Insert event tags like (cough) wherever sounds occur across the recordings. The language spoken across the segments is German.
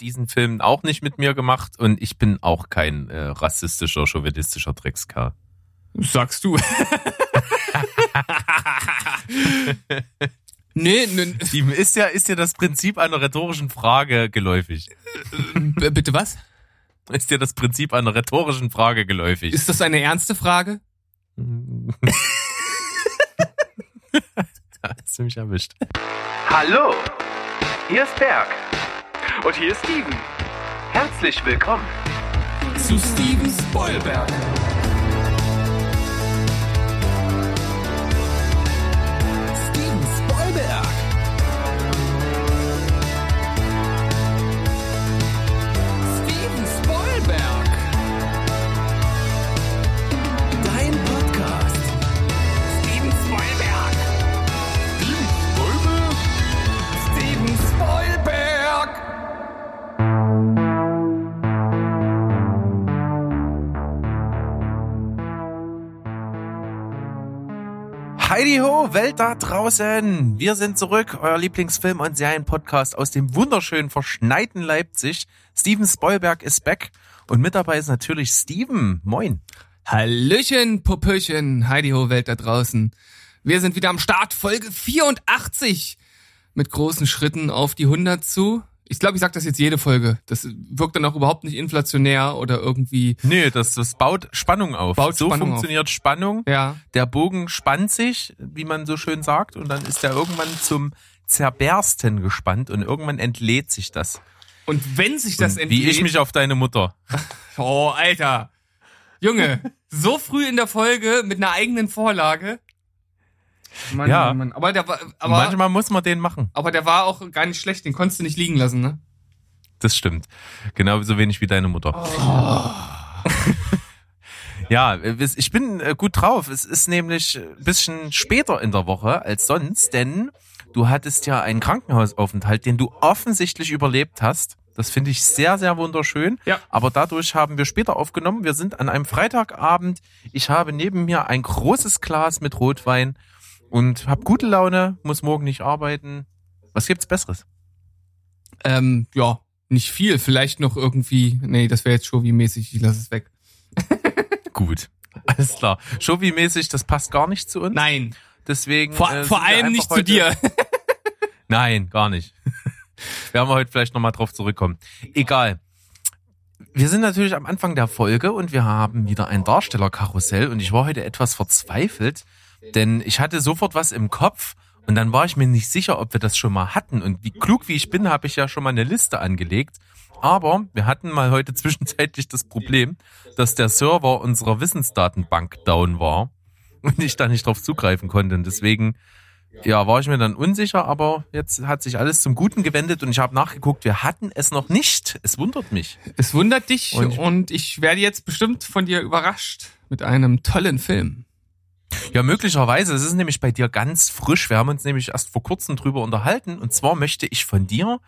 diesen Film auch nicht mit mir gemacht und ich bin auch kein äh, rassistischer, chauvinistischer Dreckskerl. Sagst du. (laughs) nee, nee. Steven, ist ja, ist ja das Prinzip einer rhetorischen Frage geläufig? B bitte was? Ist dir das Prinzip einer rhetorischen Frage geläufig? Ist das eine ernste Frage? (laughs) da hast du mich erwischt. Hallo, hier ist Berg. Und hier ist Steven. Herzlich willkommen. Zu Steven Spoilberg. Heidi ho, Welt da draußen! Wir sind zurück, euer Lieblingsfilm- und Serienpodcast aus dem wunderschönen, verschneiten Leipzig. Steven Spoilberg ist back und mit dabei ist natürlich Steven. Moin. Hallöchen, Popöchen, Heidi Ho Welt da draußen. Wir sind wieder am Start, Folge 84. Mit großen Schritten auf die 100 zu. Ich glaube, ich sag das jetzt jede Folge. Das wirkt dann auch überhaupt nicht inflationär oder irgendwie. Nee, das, das baut Spannung auf. Baut so Spannung funktioniert Spannung. Ja. Der Bogen spannt sich, wie man so schön sagt, und dann ist er irgendwann zum Zerbersten gespannt und irgendwann entlädt sich das. Und wenn sich das Und entlädt. Wie ich mich auf deine Mutter. (laughs) Oh, Alter. Junge, so früh in der Folge mit einer eigenen Vorlage. Mann, Ja. Mann, Mann. Aber der war, aber, Manchmal muss man den machen. aber der war auch gar nicht schlecht. Den konntest du nicht liegen lassen, ne? Das stimmt. Genauso wenig wie deine Mutter. Ja, es- ich bin äh, gut drauf. Es ist nämlich ein bisschen später in der Woche als sonst, denn du hattest ja einen Krankenhausaufenthalt, den du offensichtlich überlebt hast. Das finde ich sehr, sehr wunderschön. Ja. Aber dadurch haben wir später aufgenommen. Wir sind an einem Freitagabend. Ich habe neben mir ein großes Glas mit Rotwein und habe gute Laune, muss morgen nicht arbeiten. Was gibt's Besseres? Ähm, ja, nicht viel. Vielleicht noch irgendwie. Nee, das wäre jetzt Shovi-mäßig. Ich lasse es weg. (laughs) (laughs) Gut. Alles klar. Shovi-mäßig, das passt gar nicht zu uns. Nein. Deswegen. Vor, äh, vor allem nicht zu dir. (laughs) Nein, gar nicht. Werden wir heute vielleicht nochmal drauf zurückkommen. Egal. Wir sind natürlich am Anfang der Folge und wir haben wieder ein Darstellerkarussell und ich war heute etwas verzweifelt, denn ich hatte sofort was im Kopf und dann war ich mir nicht sicher, ob wir das schon mal hatten und wie klug wie ich bin, habe ich ja schon mal eine Liste angelegt. Aber wir hatten mal heute (laughs) zwischenzeitlich das Problem, dass der Server unserer Wissensdatenbank down war und ich da nicht drauf zugreifen konnte und deswegen ja, war ich mir dann unsicher, aber jetzt hat sich alles zum Guten gewendet und ich habe nachgeguckt, wir hatten es noch nicht. Es wundert mich. Es wundert dich Und- und, ich werde jetzt bestimmt von dir überrascht mit einem tollen Film. Ja, möglicherweise. Es ist nämlich bei dir ganz frisch. Wir haben uns nämlich erst vor kurzem drüber unterhalten. Und zwar möchte ich von dir,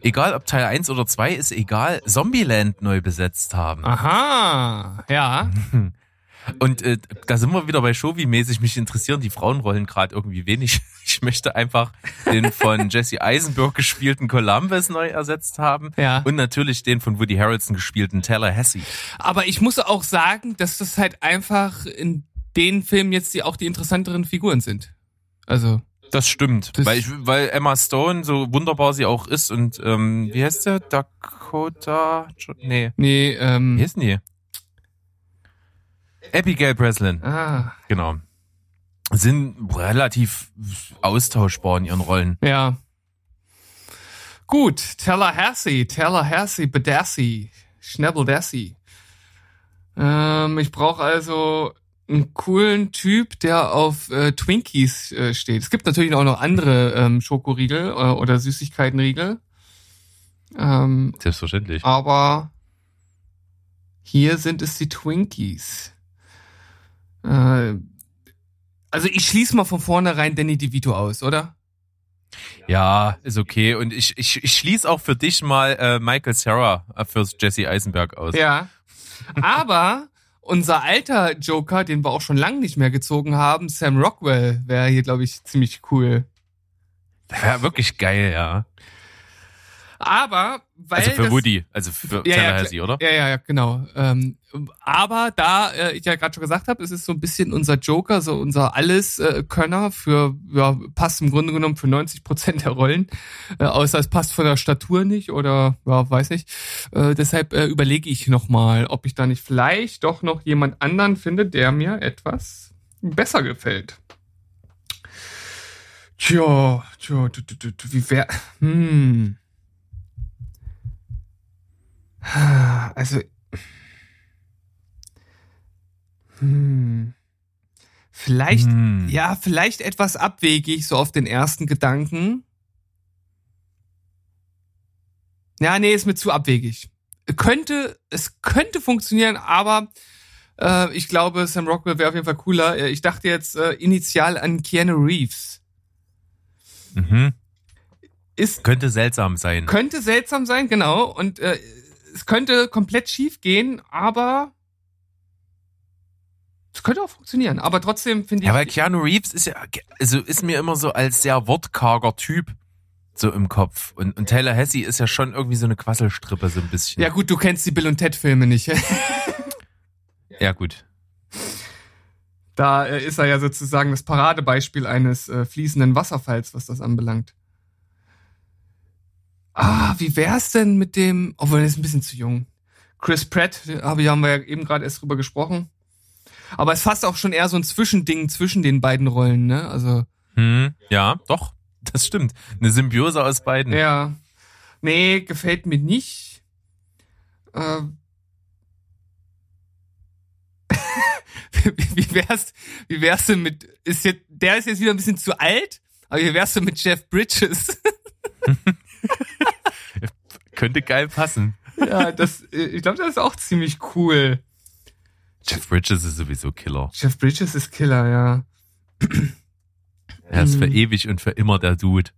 egal ob Teil 1 oder 2, ist egal, Zombieland neu besetzt haben. Aha, ja. (laughs) Und äh, da sind wir wieder bei Shovi-mäßig. Mich interessieren die Frauenrollen gerade irgendwie wenig. (laughs) Ich möchte einfach den von (laughs) Jesse Eisenberg gespielten Columbus neu ersetzt haben. Ja. Und natürlich den von Woody Harrelson gespielten Tallahassee. Aber ich muss auch sagen, dass das halt einfach in den Filmen jetzt die auch die interessanteren Figuren sind. Also, Das stimmt. Das- weil, ich, weil Emma Stone, so wunderbar sie auch ist und ähm, wie heißt der? Dakota? Nee. nee, ähm, Wie heißt denn die? Abigail Breslin, ah, genau. Sind relativ austauschbar in ihren Rollen. ja. Gut, Tallahassee, Tallahassee, Bedassi, Schnabeldassi. Ähm, ich brauche also einen coolen Typ, der auf äh, Twinkies äh, steht. Es gibt natürlich auch noch andere ähm, Schokoriegel äh, oder Süßigkeitenriegel. Ähm, Selbstverständlich. aber hier sind es die Twinkies. Äh, also ich schließe mal von vornherein Danny DeVito aus, oder? Ja, ist okay. Und ich, ich, ich schließe auch für dich mal äh, Michael Sarah äh, fürs Jesse Eisenberg aus. Ja. Aber unser alter Joker, den wir auch schon lange nicht mehr gezogen haben, Sam Rockwell, wäre hier, glaube ich, ziemlich cool. Ja, wirklich geil, ja. Aber weil Also für das, Woody, also für Ja, ja, Tallahassee, oder? Ja, ja, ja, genau. Ähm, aber da äh, ich ja gerade schon gesagt habe, es ist so ein bisschen unser Joker, so unser Alles-Könner für, ja, passt im Grunde genommen für 90 Prozent der Rollen, äh, außer es passt von der Statur nicht oder, ja, weiß nicht. Äh, deshalb äh, überlege ich nochmal, ob ich da nicht vielleicht doch noch jemand anderen finde, der mir etwas besser gefällt. Tja, tja, wie wär, hm. Also, hm. Vielleicht, Hm. ja, vielleicht etwas abwegig, so auf den ersten Gedanken. Ja, nee, ist mir zu abwegig. Könnte, es könnte funktionieren, aber äh, ich glaube, Sam Rockwell wäre auf jeden Fall cooler. Äh, Ich dachte jetzt äh, initial an Keanu Reeves. Mhm. Ist Könnte seltsam sein. könnte seltsam sein, genau. Und äh, es könnte komplett schief gehen, aber es könnte auch funktionieren. Aber trotzdem finde ich. Ja, weil Keanu Reeves ist ja, also ist mir immer so als sehr wortkarger Typ so im Kopf. Und, und Taylor Hesse ist ja schon irgendwie so eine Quasselstrippe so ein bisschen. ja gut, du kennst die Bill und Ted Filme nicht. (laughs) ja gut. da äh, ist er ja sozusagen das Paradebeispiel eines äh, fließenden Wasserfalls, was das anbelangt. Ah, wie wär's denn mit dem, obwohl er ist ein bisschen zu jung. Chris Pratt, habe haben wir ja eben gerade erst drüber gesprochen. Aber es fasst auch schon eher so ein Zwischending zwischen den beiden Rollen, ne? Also Hm, ja, doch. Das stimmt. Eine Symbiose aus beiden. Ja. Nee, gefällt mir nicht. Äh, (laughs) wie, wie wär's, wie wär's denn mit, ist jetzt, der ist jetzt wieder ein bisschen zu alt, aber wie wär's denn mit Jeff Bridges? (laughs) Könnte geil passen. ja, das, äh, ich glaube, das ist auch ziemlich cool. Jeff Bridges ist sowieso Killer. Jeff Bridges ist Killer, ja. Er ist für Mhm. ewig und für immer der Dude.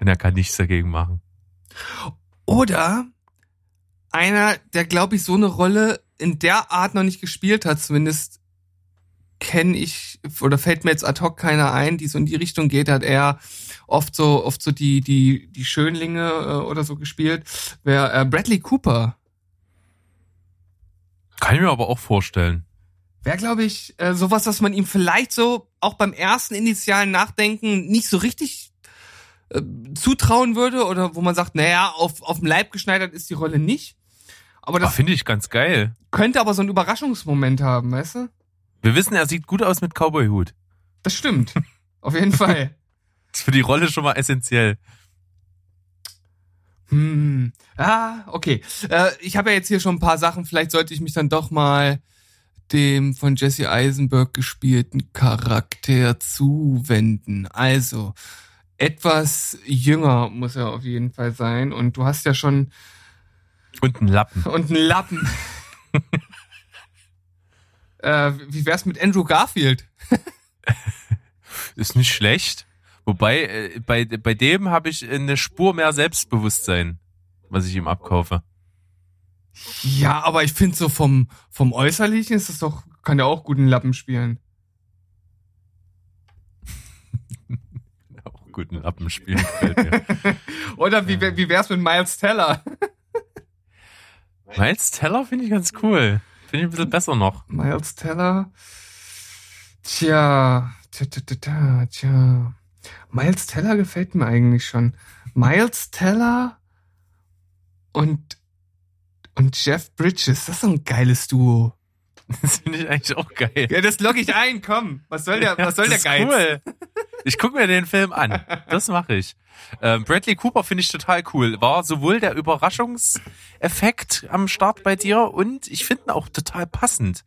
Und er kann nichts dagegen machen. Oder einer, der, glaube ich, so eine Rolle in der Art noch nicht gespielt hat, zumindest kenne ich oder fällt mir jetzt ad hoc keiner ein, die so in die Richtung geht, hat er oft so oft so die die die Schönlinge äh, oder so gespielt. Wäre äh, Bradley Cooper. Kann ich mir aber auch vorstellen. Wäre, glaube ich, äh, sowas, was man ihm vielleicht so auch beim ersten initialen Nachdenken nicht so richtig äh, zutrauen würde oder wo man sagt, naja, auf, auf dem Leib geschneidert ist die Rolle nicht. Aber Das das finde ich ganz geil. könnte aber so einen Überraschungsmoment haben, weißt du? Wir wissen, er sieht gut aus mit Cowboy-Hut. Das stimmt. Auf jeden (laughs) Fall. Ist für die Rolle schon mal essentiell. Hm. Ah, okay. Äh, ich habe ja jetzt hier schon ein paar Sachen. Vielleicht sollte ich mich dann doch mal dem von Jesse Eisenberg gespielten Charakter zuwenden. Also, etwas jünger muss er auf jeden Fall sein. Und du hast ja schon Und ein Lappen. und einen Lappen. (laughs) äh, wie wär's mit Andrew Garfield? (laughs) Ist nicht schlecht. Wobei, äh, bei, bei dem habe ich eine Spur mehr Selbstbewusstsein, was ich ihm abkaufe. Ja, aber ich finde so vom, vom Äußerlichen ist das doch, kann der auch guten Lappen spielen. (laughs) Auch guten Lappen spielen gefällt mir. (laughs) Oder wie, wie wär's mit Miles Teller? (laughs) Miles Teller finde ich ganz cool. Finde ich ein bisschen besser noch. Miles Teller. Tja, tja, tja, tja, tja. Miles Teller gefällt mir eigentlich schon. Miles Teller und, und Jeff Bridges, das ist so ein geiles Duo. Das finde ich eigentlich auch geil. Ja, das logge ich ein, komm. Was soll der, (laughs) was soll der Geiz? Cool. Ich gucke mir den Film an. Das mache ich. Ähm, Bradley Cooper finde ich total cool. War sowohl der Überraschungseffekt am Start bei dir und ich finde ihn auch total passend.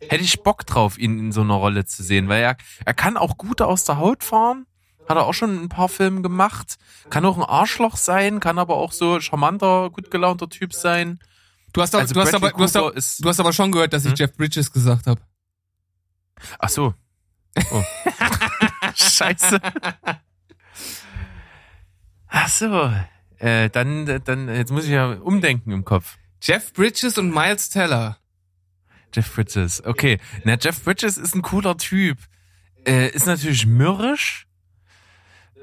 Hätte ich Bock drauf, ihn in so einer Rolle zu sehen, weil er, er kann auch gut aus der Haut fahren. Hat er auch schon in ein paar Filmen gemacht. Kann auch ein Arschloch sein, kann aber auch so charmanter, gut gelaunter Typ sein. Du hast, aber, Also du, hast aber, du, hast aber, du hast aber schon gehört, dass ich Hm? Jeff Bridges gesagt habe. Ach so. Oh. (laughs) Scheiße. Ach so. Äh, dann, dann, jetzt muss ich ja umdenken im Kopf. Jeff Bridges und Miles Teller. Jeff Bridges. Okay. Na, Jeff Bridges ist ein cooler Typ. Äh, ist natürlich mürrisch.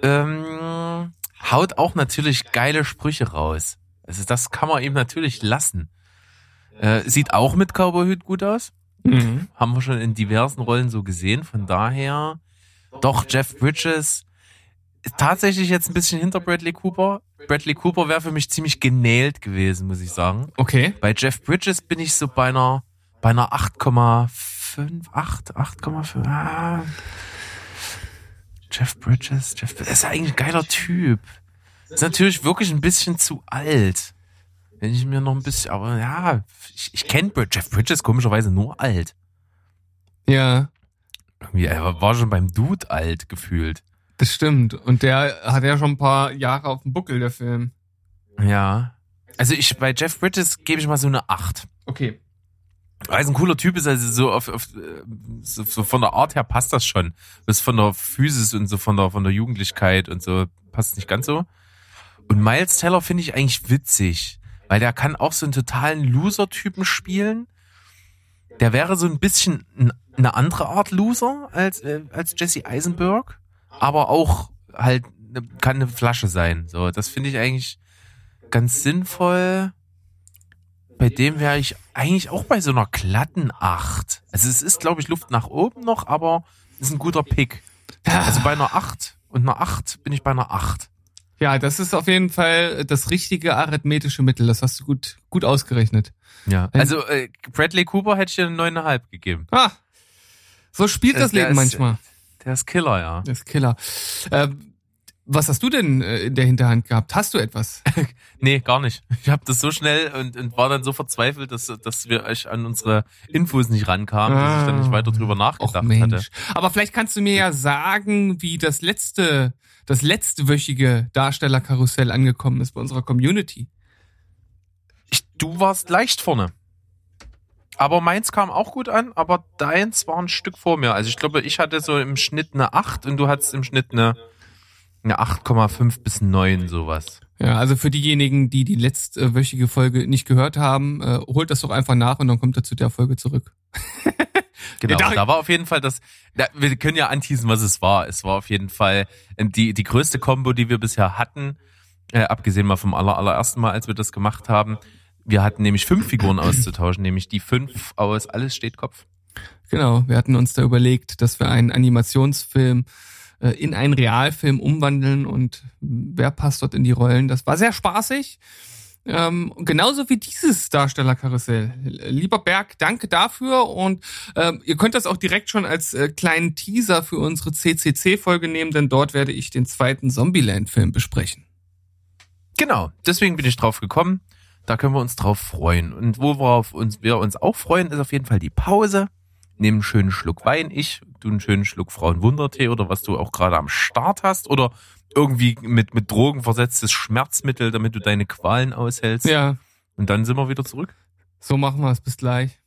Ähm, haut auch natürlich geile Sprüche raus. Also das kann man ihm natürlich lassen. Äh, sieht auch mit Cowboyhut gut aus. Mhm. Haben wir schon in diversen Rollen so gesehen. Von daher, doch, Jeff Bridges ist tatsächlich jetzt ein bisschen hinter Bradley Cooper. Bradley Cooper wäre für mich ziemlich genäht gewesen, muss ich sagen. Okay. Bei Jeff Bridges bin ich so bei einer, bei einer 8,5, 8, 8,5. Ah. Jeff Bridges, Jeff, das ist eigentlich ein geiler Typ. Ist natürlich wirklich ein bisschen zu alt. Wenn ich mir noch ein bisschen, aber ja, ich, ich kenne Jeff Bridges komischerweise nur alt. Ja, Irgendwie, er war schon beim Dude alt gefühlt. das stimmt. Und der hat ja schon ein paar Jahre auf dem Buckel, der Film. Ja. Also ich, bei Jeff Bridges gebe ich mal so eine 8. Okay. Weil es ein cooler Typ ist, also so, auf, auf, so, so von der Art her passt das schon. Das von der Physis und so von der, von der Jugendlichkeit und so passt nicht ganz so. Und Miles Teller finde ich eigentlich witzig, weil der kann auch so einen totalen Loser-Typen spielen. Der wäre so ein bisschen ein, eine andere Art Loser als, äh, als Jesse Eisenberg, aber auch halt ne, kann eine Flasche sein. So, das finde ich eigentlich ganz sinnvoll. Bei dem wäre ich eigentlich auch bei so einer glatten 8. Also es ist, glaube ich, Luft nach oben noch, aber ist ein guter Pick. Also bei einer 8 und einer 8 bin ich bei einer 8. Ja, das ist auf jeden Fall das richtige arithmetische Mittel. Das hast du gut, gut ausgerechnet. Ja. Also äh, Bradley Cooper hätte ich dir eine 9,5 gegeben. Ah, so spielt das Der Leben ist- manchmal. Der ist Killer, ja. Das ist Killer. Ähm, was hast du denn äh, in der Hinterhand gehabt? Hast du etwas? (laughs) Nee, gar nicht. Ich habe das so schnell und, und war dann so verzweifelt, dass, dass wir euch an unsere Infos nicht rankamen, dass ich dann nicht weiter drüber Och nachgedacht hatte. Mensch. Aber vielleicht kannst du mir ja sagen, wie das letzte, das letztwöchige Darstellerkarussell angekommen ist bei unserer Community. Ich, du warst leicht vorne. Aber meins kam auch gut an, aber deins war ein Stück vor mir. Also ich glaube, ich hatte so im Schnitt eine 8 und du hattest im Schnitt eine, eine 8,5 bis 9 sowas. Ja, also für diejenigen, die die letztwöchige Folge nicht gehört haben, äh, holt das doch einfach nach und dann kommt er zu der Folge zurück. (laughs) Genau, da- da war auf jeden Fall das, da, wir können ja anteasen, was es war. Es war auf jeden Fall die, die größte Combo, die wir bisher hatten, äh, abgesehen mal vom aller, allerersten Mal, als wir das gemacht haben. Wir hatten nämlich fünf Figuren auszutauschen, nämlich die fünf aus Alles steht Kopf. Genau, wir hatten uns da überlegt, dass wir einen Animationsfilm äh, in einen Realfilm umwandeln und wer passt dort in die Rollen. Das war sehr spaßig. Ähm, genauso wie dieses Darstellerkarussell. Lieber Berg, danke dafür und ähm, ihr könnt das auch direkt schon als äh, kleinen Teaser für unsere CCC-Folge nehmen, denn dort werde ich den zweiten Zombieland-Film besprechen. Genau, deswegen bin ich drauf gekommen. Da können wir uns drauf freuen. Und worauf uns, wir uns auch freuen, ist auf jeden Fall die Pause. Nehmen einen schönen Schluck Wein, ich, du einen schönen Schluck Frauenwundertee oder was du auch gerade am Start hast oder irgendwie mit, mit Drogen versetztes Schmerzmittel, damit du deine Qualen aushältst. Ja, Und dann sind wir wieder zurück. so machen wir es. Bis gleich.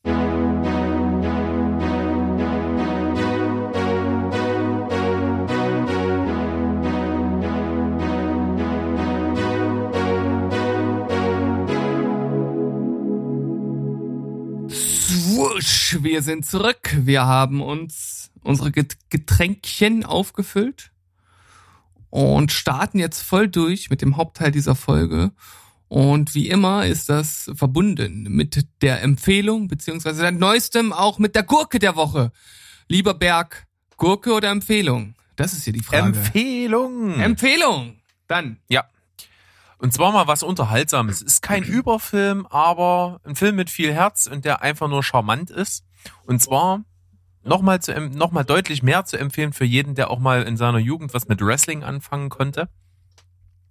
Wir sind zurück. Wir haben uns unsere Get- Getränkchen aufgefüllt und starten jetzt voll durch mit dem Hauptteil dieser Folge. Und wie immer ist das verbunden mit der Empfehlung, beziehungsweise seit neuestem auch mit der Gurke der Woche. Lieber Berg, Gurke oder Empfehlung? Das ist hier die Frage. Empfehlung! Empfehlung! Dann. ja. Und zwar mal was Unterhaltsames. Ist kein (clears throat) Überfilm, aber ein Film mit viel Herz und der einfach nur charmant ist. Und zwar nochmal zu, em- noch mal deutlich mehr zu empfehlen für jeden, der auch mal in seiner Jugend was mit Wrestling anfangen konnte.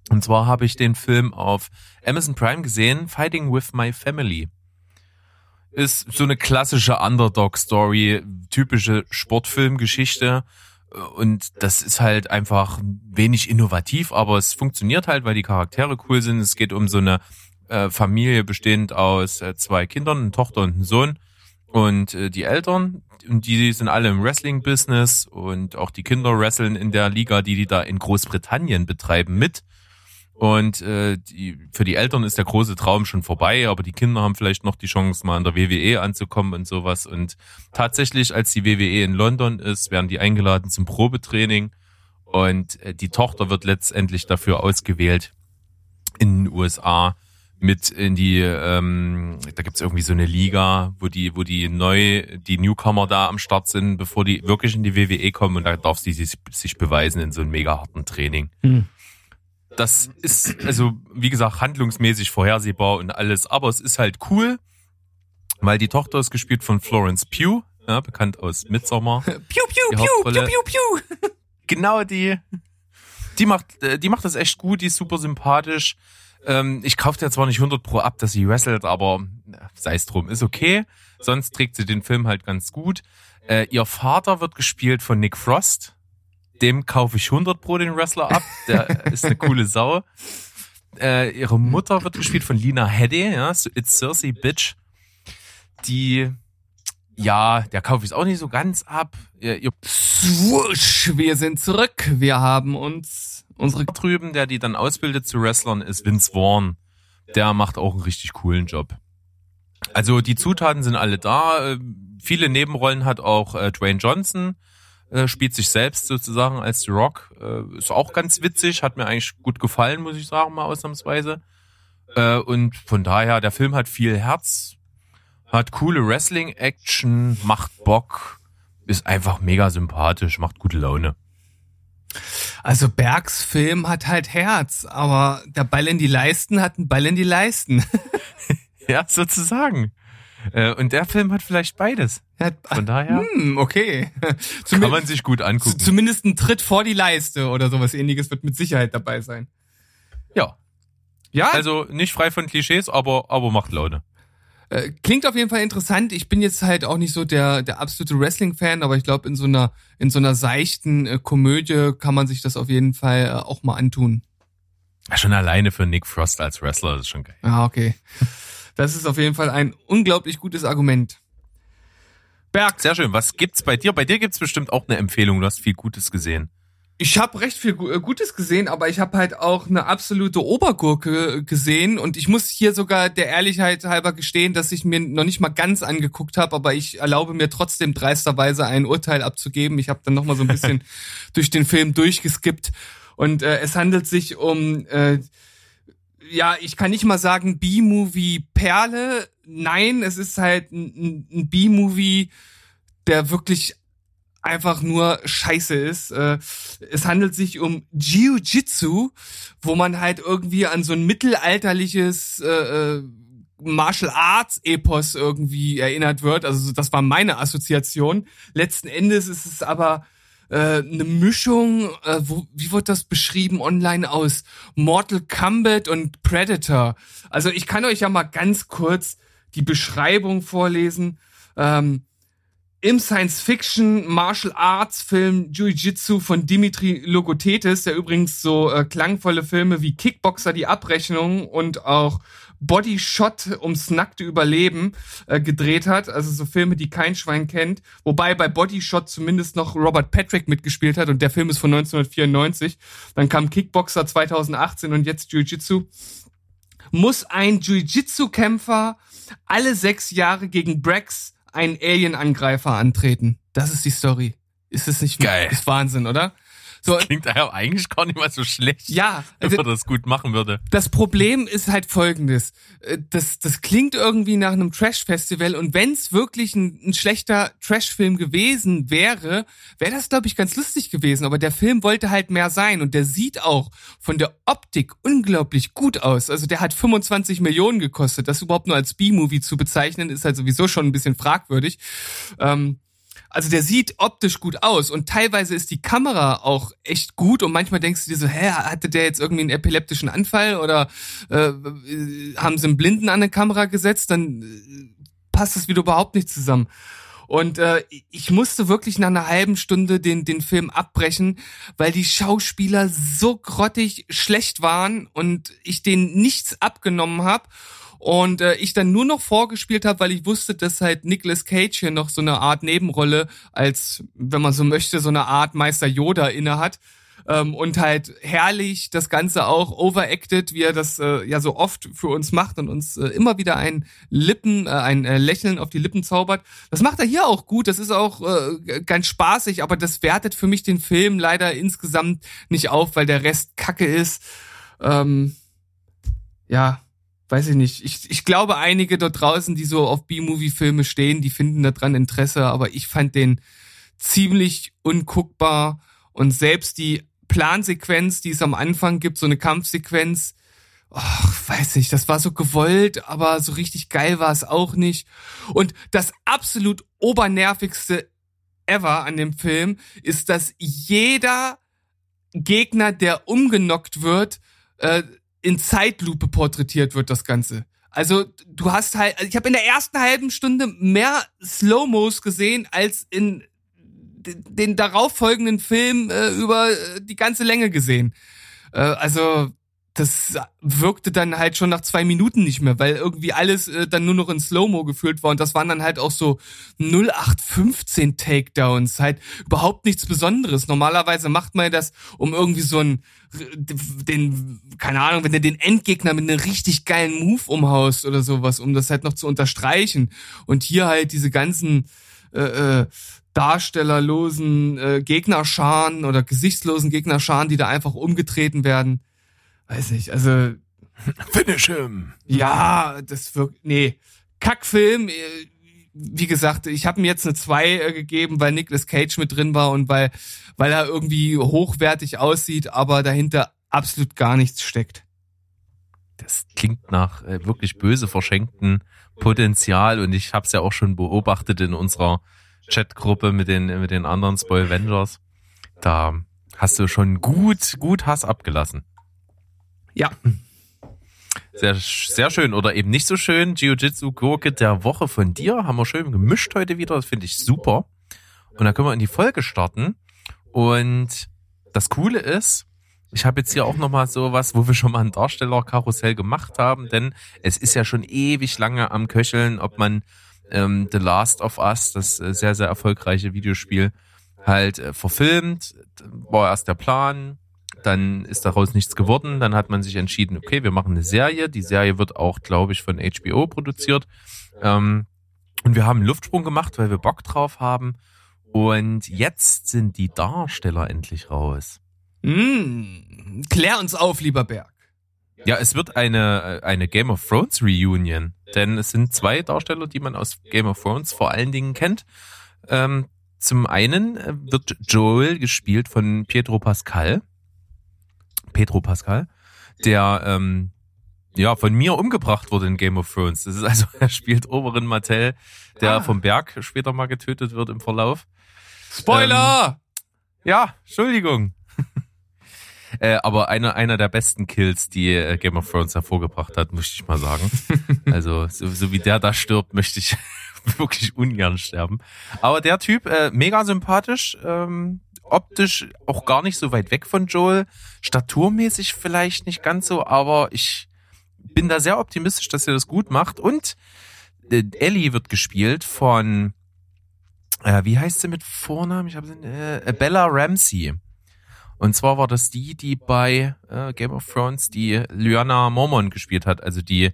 Und zwar habe ich den Film auf Amazon Prime gesehen, Fighting with My Family. Ist so eine klassische Underdog-Story, typische Sportfilmgeschichte. Und das ist halt einfach wenig innovativ, aber es funktioniert halt, weil die Charaktere cool sind. Es geht um so eine äh, Familie bestehend aus äh, zwei Kindern, eine Tochter und einen Sohn. Und äh, die Eltern, und die sind alle im Wrestling-Business und auch die Kinder wresteln in der Liga, die die da in Großbritannien betreiben, mit. Und äh, die, für die Eltern ist der große Traum schon vorbei, aber die Kinder haben vielleicht noch die Chance, mal in der WWE anzukommen und sowas. Und tatsächlich, als die WWE in London ist, werden die eingeladen zum Probetraining. Und äh, die Tochter wird letztendlich dafür ausgewählt in den USA mit in die, ähm, da gibt's irgendwie so eine Liga, wo die, wo die neu, die Newcomer da am Start sind, bevor die wirklich in die WWE kommen und da darf sie sich, sich beweisen in so einem mega harten Training. Hm. Das ist, also, wie gesagt, handlungsmäßig vorhersehbar und alles, aber es ist halt cool, weil die Tochter ist gespielt von Florence Pugh, ja, bekannt aus Midsommar. (laughs) Die piu, piu, Hauptrolle. piu, piu. genau die. Die macht, äh, die macht das echt gut, die ist super sympathisch. Ähm, ich kaufe dir zwar nicht 100 pro ab, dass sie wrestelt, aber sei es drum, ist okay. Sonst trägt sie den Film halt ganz gut. Äh, ihr Vater wird gespielt von Nick Frost. Dem kaufe ich 100 pro den Wrestler ab. Der (laughs) ist eine coole Sau. Äh, ihre Mutter wird gespielt von Lina Headey, ja, so It's Cersei Bitch. Die, ja, der kaufe ich auch nicht so ganz ab. Ihr, ihr Swoosh, wir sind zurück. Wir haben uns unsere drüben, der die dann ausbildet zu Wrestlern, ist Vince Vaughn. Der macht auch einen richtig coolen Job. Also die Zutaten sind alle da. Äh, Viele Nebenrollen hat auch äh, Dwayne Johnson, äh, spielt sich selbst sozusagen als The Rock. Äh, ist auch ganz witzig, hat mir eigentlich gut gefallen, muss ich sagen, mal ausnahmsweise. Äh, und von daher, der Film hat viel Herz, hat coole Wrestling-Action, macht Bock, ist einfach mega sympathisch, macht gute Laune. Also Bergs Film hat halt Herz, aber der Ball in die Leisten hat einen Ball in die Leisten. (laughs) Ja, sozusagen. Äh, Und der Film hat vielleicht beides. Von daher (laughs) Hm, okay. (laughs) kann Zumindest, man sich gut angucken. zumindest ein Tritt vor die Leiste oder sowas ähnliches wird mit Sicherheit dabei sein. Ja, Ja, also nicht frei von Klischees, aber, aber macht Laune. Äh, klingt auf jeden Fall interessant. Ich bin jetzt halt auch nicht so der, der absolute Wrestling-Fan, aber ich glaube, in so einer, in so einer seichten äh, Komödie kann man sich das auf jeden Fall äh, auch mal antun. Ja, schon alleine für Nick Frost als Wrestler das ist schon geil. Ah, okay. Das ist auf jeden Fall ein unglaublich gutes Argument. Berg, Sehr schön. Was gibt's bei dir? Bei dir gibt's bestimmt auch eine Empfehlung. Du hast viel Gutes gesehen. Ich habe recht viel äh, Gutes gesehen, aber ich habe halt auch eine absolute Obergurke gesehen und ich muss hier sogar der Ehrlichkeit halber gestehen, dass ich mir noch nicht mal ganz angeguckt habe, aber ich erlaube mir trotzdem dreisterweise ein Urteil abzugeben. Ich habe dann noch mal so ein bisschen (laughs) durch den Film durchgeskippt und äh, es handelt sich um äh, ja, ich kann nicht mal sagen B-Movie Perle. Nein, es ist halt ein- ein B-Movie, der wirklich einfach nur scheiße ist. Äh, Es handelt sich um Jiu-Jitsu, wo man halt irgendwie an so ein mittelalterliches äh, äh, Martial Arts Epos irgendwie erinnert wird. Also das war meine Assoziation. Letzten Endes ist es aber äh, eine Mischung, äh, wo, wie wird das beschrieben online aus Mortal Kombat und Predator. Also ich kann euch ja mal ganz kurz die Beschreibung vorlesen. Ähm, Im Science-Fiction Martial Arts Film Jiu-Jitsu von Dimitri Logothetis, der übrigens so äh, klangvolle Filme wie Kickboxer die Abrechnung und auch Body Shot ums nackte Überleben äh, gedreht hat. Also so Filme, die kein Schwein kennt. Wobei bei Body Shot zumindest noch Robert Patrick mitgespielt hat und der Film ist von 1994. Dann kam Kickboxer 2018 und jetzt Jiu-Jitsu. Muss ein Jiu-Jitsu-Kämpfer alle sechs Jahre gegen Brax einen Alien-Angreifer antreten. Das ist die Story. Ist es nicht Geil. Ist Wahnsinn, oder? So, Klingt ja eigentlich gar nicht mal so schlecht. ja, Wenn also, man das gut machen würde. das Problem ist halt folgendes. Äh, Das, das klingt irgendwie nach einem Trash-Festival und wenn es wirklich ein, ein schlechter Trash-Film gewesen wäre, wäre das, glaube ich, ganz lustig gewesen. Aber der Film wollte halt mehr sein und der sieht auch von der Optik unglaublich gut aus. Also der hat 25 Millionen gekostet. Das überhaupt nur als B-Movie zu bezeichnen, ist halt sowieso schon ein bisschen fragwürdig. Ähm, also der sieht optisch gut aus und teilweise ist die Kamera auch echt gut und manchmal denkst du dir so, hä, hatte der jetzt irgendwie einen epileptischen Anfall oder äh, haben sie einen Blinden an eine Kamera gesetzt, dann äh, passt das wieder überhaupt nicht zusammen. Und äh, ich musste wirklich nach einer halben Stunde den, den Film abbrechen, weil die Schauspieler so grottig schlecht waren und ich denen nichts abgenommen habe. Und äh, ich dann nur noch vorgespielt habe, weil ich wusste, dass halt Nicolas Cage hier noch so eine Art Nebenrolle als, wenn man so möchte, so eine Art Meister Yoda inne hat. ähm, und halt herrlich das Ganze auch overacted, wie er das äh, ja so oft für uns macht und uns äh, immer wieder ein Lippen, äh, ein äh, Lächeln auf die Lippen zaubert. Das macht er hier auch gut, das ist auch äh, ganz spaßig, aber das wertet für mich den Film leider insgesamt nicht auf, weil der Rest Kacke ist. Ähm, ja, weiß ich nicht. Ich, ich glaube, einige dort draußen, die so auf B-Movie-Filme stehen, die finden daran Interesse, aber ich fand den ziemlich unguckbar und selbst die Plansequenz, die es am Anfang gibt, so eine Kampfsequenz, ach, weiß nicht, das war so gewollt, aber so richtig geil war es auch nicht. Und das absolut obernervigste ever an dem Film ist, dass jeder Gegner, der umgenockt wird, äh, in Zeitlupe porträtiert wird, das Ganze. Also du hast halt, also ich habe in der ersten halben Stunde mehr Slow-Mos gesehen als in den darauffolgenden Film äh, über äh, die ganze Länge gesehen. Äh, also das wirkte dann halt schon nach zwei Minuten nicht mehr, weil irgendwie alles äh, dann nur noch in Slow-Mo gefühlt war und das waren dann halt auch so 0815 Takedowns, halt überhaupt nichts Besonderes. Normalerweise macht man das, um irgendwie so einen, den, keine Ahnung, wenn du den Endgegner mit einem richtig geilen Move umhaust oder sowas, um das halt noch zu unterstreichen. Und hier halt diese ganzen äh, äh, darstellerlosen äh, Gegnerscharen oder gesichtslosen Gegnerscharen, die da einfach umgetreten werden weiß nicht, also (laughs) Finish him. Ja, das wirkt nee, Kackfilm. Äh, wie gesagt, ich habe ihm jetzt eine 2 äh, gegeben, weil Nicolas Cage mit drin war und weil weil er irgendwie hochwertig aussieht, aber dahinter absolut gar nichts steckt. Das klingt nach äh, wirklich böse verschenkten Potenzial und ich habe es ja auch schon beobachtet in unserer Chatgruppe mit den mit den anderen Spoil Vengers. Da hast du schon gut gut Hass abgelassen. Ja. Sehr, sehr schön oder eben nicht so schön. Jiu-Jitsu Gurke der Woche von dir haben wir schön gemischt heute wieder. Das finde ich super. Und dann können wir in die Folge starten. Und das Coole ist, ich habe jetzt hier auch nochmal so was, wo wir schon mal ein Darstellerkarussell gemacht haben, denn es ist ja schon ewig lange am Köcheln, ob man ähm, The Last of Us, das äh, sehr, sehr erfolgreiche Videospiel, halt äh, verfilmt. War erst der Plan, dann ist daraus nichts geworden. Dann hat man sich entschieden, okay, wir machen eine Serie. Die Serie wird auch, glaube ich, von HBO produziert. Ähm, und wir haben einen Luftsprung gemacht, weil wir Bock drauf haben. Und jetzt sind die Darsteller endlich raus. Mm, klär uns auf, lieber Berg. Ja, es wird eine, eine Game of Thrones Reunion. Denn es sind zwei Darsteller, die man aus Game of Thrones vor allen Dingen kennt. Ähm, zum einen wird Joel gespielt von Pietro Pascal. Pedro Pascal, der ähm, ja von mir umgebracht wurde in Game of Thrones. Das ist also, (laughs) er spielt Oberin Martell, der ah. vom Berg später mal getötet wird im Verlauf. Spoiler! Ähm, ja, Entschuldigung. (laughs) äh, aber einer, einer der besten Kills, die äh, Game of Thrones hervorgebracht hat, möchte ich mal sagen. (laughs) also, so, so wie der da stirbt, möchte ich wirklich ungern sterben. Aber der Typ, äh, mega sympathisch, ähm, optisch auch gar nicht so weit weg von Joel. Staturmäßig vielleicht nicht ganz so, aber ich bin da sehr optimistisch, dass er das gut macht. Und äh, Ellie wird gespielt von, äh, wie heißt sie mit Vornamen? Ich habe äh, Bella Ramsey. Und zwar war das die, die bei äh, Game of Thrones die Lyanna Mormon gespielt hat, also die,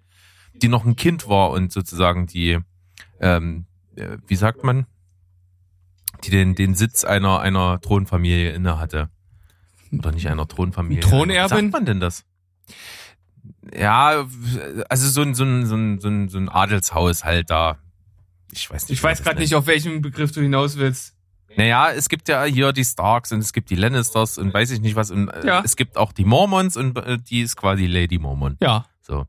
die noch ein Kind war und sozusagen die, ähm, äh, wie sagt man, die den, den Sitz einer, einer Thronfamilie inne hatte. Oder nicht einer Thronfamilie. Thronerbin? Wie sagt man denn das? Ja, also so ein, so ein, so ein, so ein, so ein Adelshaus halt da. Ich weiß nicht. Ich weiß gerade nicht, auf welchen Begriff du hinaus willst. Naja, es gibt ja hier die Starks und es gibt die Lannisters und weiß ich nicht was. Und äh, ja. es gibt auch die Mormons und äh, die ist quasi Lady Mormon. Ja. So.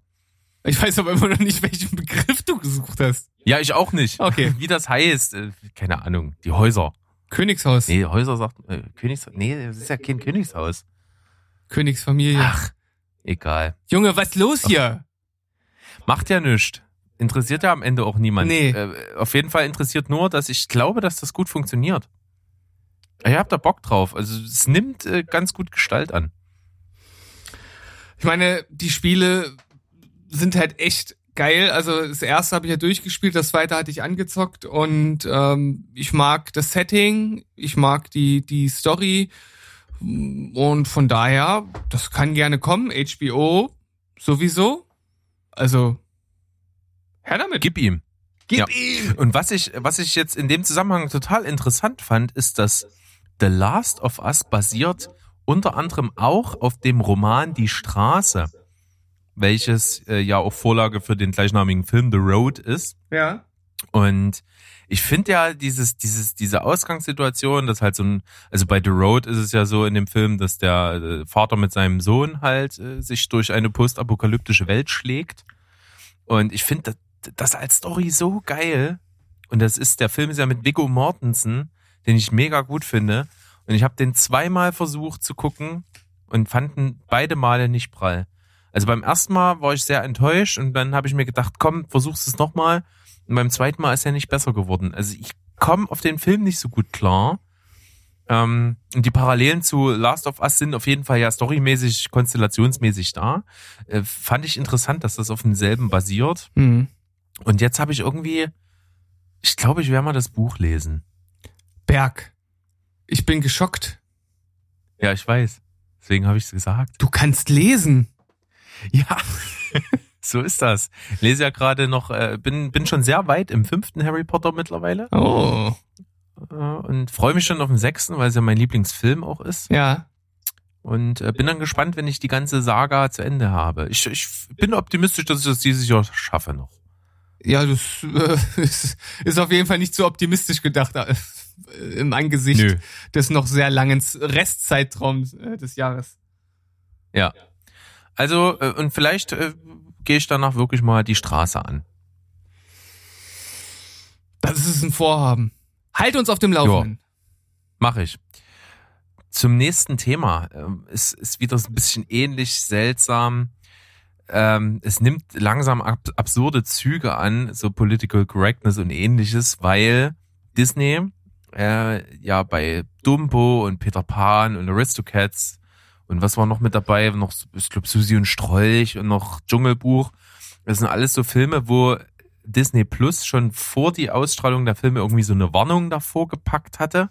Ich weiß aber immer noch nicht, welchen Begriff du gesucht hast. Ja, ich auch nicht. Okay. Wie das heißt, äh, keine Ahnung. Die Häuser. Königshaus. Nee, Häuser sagt, äh, Königshaus. Nee, das ist ja kein Königshaus. Königsfamilie. Ach, egal. Junge, was los hier? Macht ja nichts. Interessiert ja am Ende auch niemand. Nee. Äh, auf jeden Fall interessiert nur, dass ich glaube, dass das gut funktioniert. Ich hab da Bock drauf. Also es nimmt äh, ganz gut Gestalt an. Ich meine, die Spiele sind halt echt geil. Also das erste habe ich ja durchgespielt, das zweite hatte ich angezockt und ähm, ich mag das Setting, ich mag die die Story Und von daher, das kann gerne kommen. HBO sowieso. Also, her damit. Gib ihm. Gib Ja. ihm. Und was ich, was ich jetzt in dem Zusammenhang total interessant fand, ist, dass The Last of Us basiert unter anderem auch auf dem Roman Die Straße, welches äh, ja auch Vorlage für den gleichnamigen Film The Road ist. Ja. Und ich finde ja dieses, dieses, diese Ausgangssituation, das halt so ein, also bei The Road ist es ja so in dem Film, dass der äh, Vater mit seinem Sohn halt äh, sich durch eine postapokalyptische Welt schlägt. Und ich finde das, das als Story so geil. Und das ist, der Film ist ja mit Viggo Mortensen, den ich mega gut finde. Und ich habe den zweimal versucht zu gucken und fanden beide Male nicht prall. Also beim ersten Mal war ich sehr enttäuscht und dann habe ich mir gedacht, komm, versuch's es nochmal. Und beim zweiten Mal ist er nicht besser geworden. Also ich komme auf den Film nicht so gut klar. Ähm, und die Parallelen zu Last of Us sind auf jeden Fall ja storymäßig, konstellationsmäßig da. Äh, fand ich interessant, dass das auf demselben basiert. Mhm. Und jetzt habe ich irgendwie, ich glaube, ich werde mal das Buch lesen. Berg. Ich bin geschockt. Ja, ich weiß. Deswegen habe ich es gesagt. Du kannst lesen. Ja, (laughs) so ist das. Ich lese ja gerade noch, äh, bin, bin schon sehr weit im fünften Harry Potter mittlerweile Oh. äh, und freue mich schon auf den sechsten, weil es ja mein Lieblingsfilm auch ist. Ja. Und äh, bin dann gespannt, wenn ich die ganze Saga zu Ende habe. Ich, ich bin optimistisch, dass ich das dieses Jahr schaffe noch. Ja, das äh, (laughs) ist, ist auf jeden Fall nicht so optimistisch gedacht äh, im Angesicht Nö. des noch sehr langen Restzeitraums äh, des Jahres. Ja. Also, äh, und vielleicht äh, gehe ich danach wirklich mal die Straße an. Das ist ein Vorhaben. Halt uns auf dem Laufenden. Mache ich. Zum nächsten Thema. Ähm, Es ist wieder so ein bisschen ähnlich seltsam. Ähm, es nimmt langsam ab absurde Züge an, so Political Correctness und ähnliches, weil Disney äh, ja bei Dumbo und Peter Pan und Aristocats und was war noch mit dabei? Noch, ich glaube, Susi und Strolch und noch Dschungelbuch. Das sind alles so Filme, wo Disney Plus schon vor die Ausstrahlung der Filme irgendwie so eine Warnung davor gepackt hatte,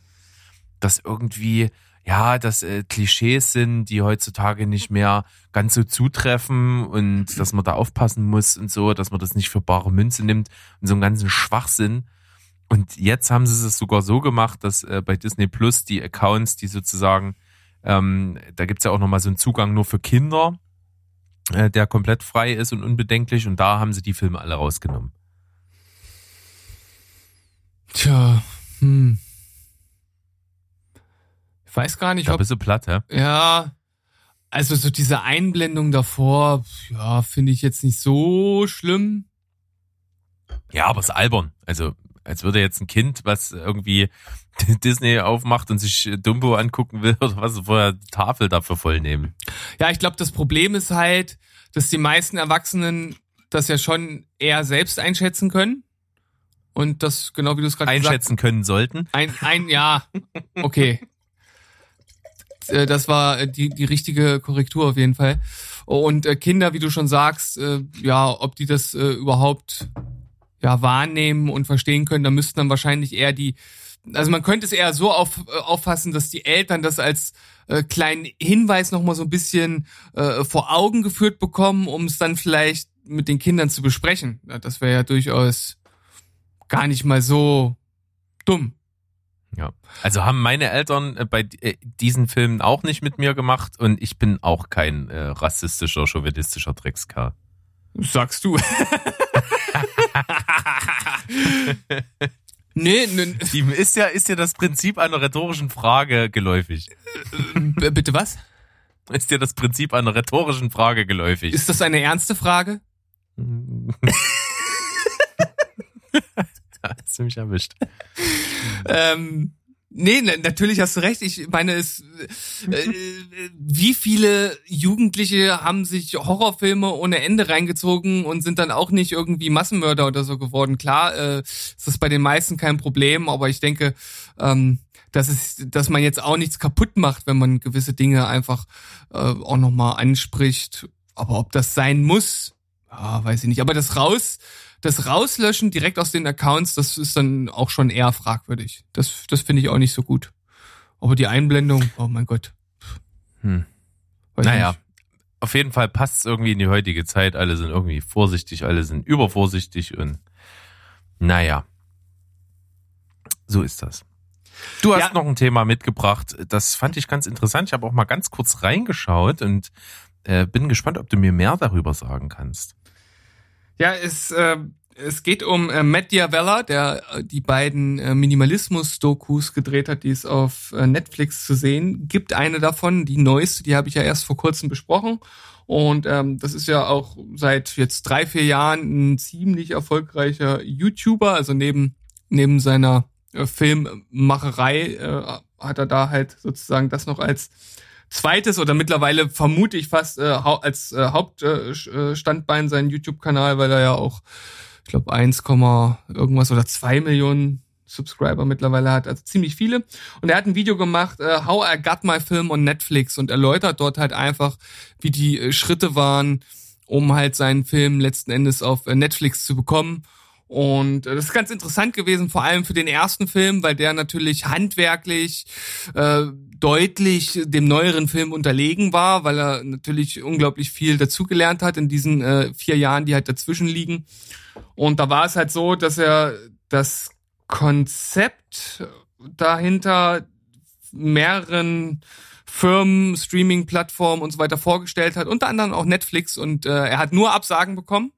dass irgendwie, ja, dass äh, Klischees sind, die heutzutage nicht mehr ganz so zutreffen und dass man da aufpassen muss und so, dass man das nicht für bare Münze nimmt und so einen ganzen Schwachsinn. Und jetzt haben sie es sogar so gemacht, dass äh, bei Disney Plus die Accounts, die sozusagen, ähm, da gibt's ja auch nochmal so einen Zugang nur für Kinder, äh, der komplett frei ist und unbedenklich und da haben sie die Filme alle rausgenommen. Tja, hm. Ich weiß gar nicht, Da ob. bist du platt, hä? Ja. Also so diese Einblendung davor, ja, finde ich jetzt nicht so schlimm. Ja, aber es ist albern. Also, als würde jetzt ein Kind, was irgendwie (laughs) Disney aufmacht und sich Dumbo angucken will oder was, vorher die Tafel dafür voll nehmen. Ja, ich glaube, das Problem ist halt, dass die meisten Erwachsenen das ja schon eher selbst einschätzen können. Und das, genau wie du es gerade gesagt Einschätzen können sollten. Ein, ein, ja, okay. Äh, Das war äh, die, die richtige Korrektur auf jeden Fall. Und äh, Kinder, wie du schon sagst, ja, ob die das überhaupt ja wahrnehmen und verstehen können, da müssten dann wahrscheinlich eher die, also man könnte es eher so auf, äh, auffassen, dass die Eltern das als äh, kleinen Hinweis nochmal so ein bisschen äh, vor Augen geführt bekommen, um es dann vielleicht mit den Kindern zu besprechen. Ja, das wäre ja durchaus gar nicht mal so dumm. Ja. Also haben meine Eltern äh, bei äh, diesen Filmen auch nicht mit mir gemacht und ich bin auch kein äh, rassistischer, chauvinistischer Dreckskerl. Sagst du. (laughs) (laughs) nee, nee, Steven, ist ja, ist dir das Prinzip einer rhetorischen Frage geläufig? b- bitte was? Ist dir das Prinzip einer rhetorischen Frage geläufig? Ist das eine ernste Frage? (laughs) Hast du mich erwischt. Ähm, nee, na, natürlich hast du recht. Ich meine, es, äh, wie viele Jugendliche haben sich Horrorfilme ohne Ende reingezogen und sind dann auch nicht irgendwie Massenmörder oder so geworden. Klar, äh, ist das bei den meisten kein Problem, aber ich denke, ähm, dass es, dass man jetzt auch nichts kaputt macht, wenn man gewisse Dinge einfach äh, auch nochmal anspricht. Aber ob das sein muss, ja, weiß ich nicht. Aber das raus, das Rauslöschen direkt aus den Accounts, das ist dann auch schon eher fragwürdig. Das, das finde ich auch nicht so gut. Aber die Einblendung, oh mein Gott. Hm. Weiß Naja, nicht. auf jeden Fall passt es irgendwie in die heutige Zeit. Alle sind irgendwie vorsichtig, alle sind übervorsichtig und naja, so ist das. Du hast Ja. noch ein Thema mitgebracht, das fand ich ganz interessant. Ich habe auch mal ganz kurz reingeschaut und äh, bin gespannt, ob du mir mehr darüber sagen kannst. Ja, es, äh, es geht um äh, Matt Diavella, der äh, die beiden äh, Minimalismus-Dokus gedreht hat, die es auf äh, Netflix zu sehen gibt. Eine davon, die neueste, die habe ich ja erst vor kurzem besprochen. Und ähm, das ist ja auch seit jetzt drei, vier Jahren ein ziemlich erfolgreicher YouTuber. Also neben, neben seiner äh, Filmmacherei äh, hat er da halt sozusagen das noch als zweites oder mittlerweile vermute ich fast äh, als äh, Hauptstandbein seinen YouTube-Kanal, weil er ja auch, ich glaube, 1, irgendwas oder 2 Millionen Subscriber mittlerweile hat, also ziemlich viele. Und er hat ein Video gemacht, äh, How I Got My Film on Netflix und erläutert dort halt einfach, wie die äh, Schritte waren, um halt seinen Film letzten Endes auf äh, Netflix zu bekommen. Und äh, das ist ganz interessant gewesen, vor allem für den ersten Film, weil der natürlich handwerklich äh, deutlich dem neueren Film unterlegen war, weil er natürlich unglaublich viel dazugelernt hat in diesen äh, vier Jahren, die halt dazwischen liegen. Und da war es halt so, dass er das Konzept dahinter mehreren Firmen, Streaming-Plattformen und so weiter vorgestellt hat, unter anderem auch Netflix und äh, er hat nur Absagen bekommen.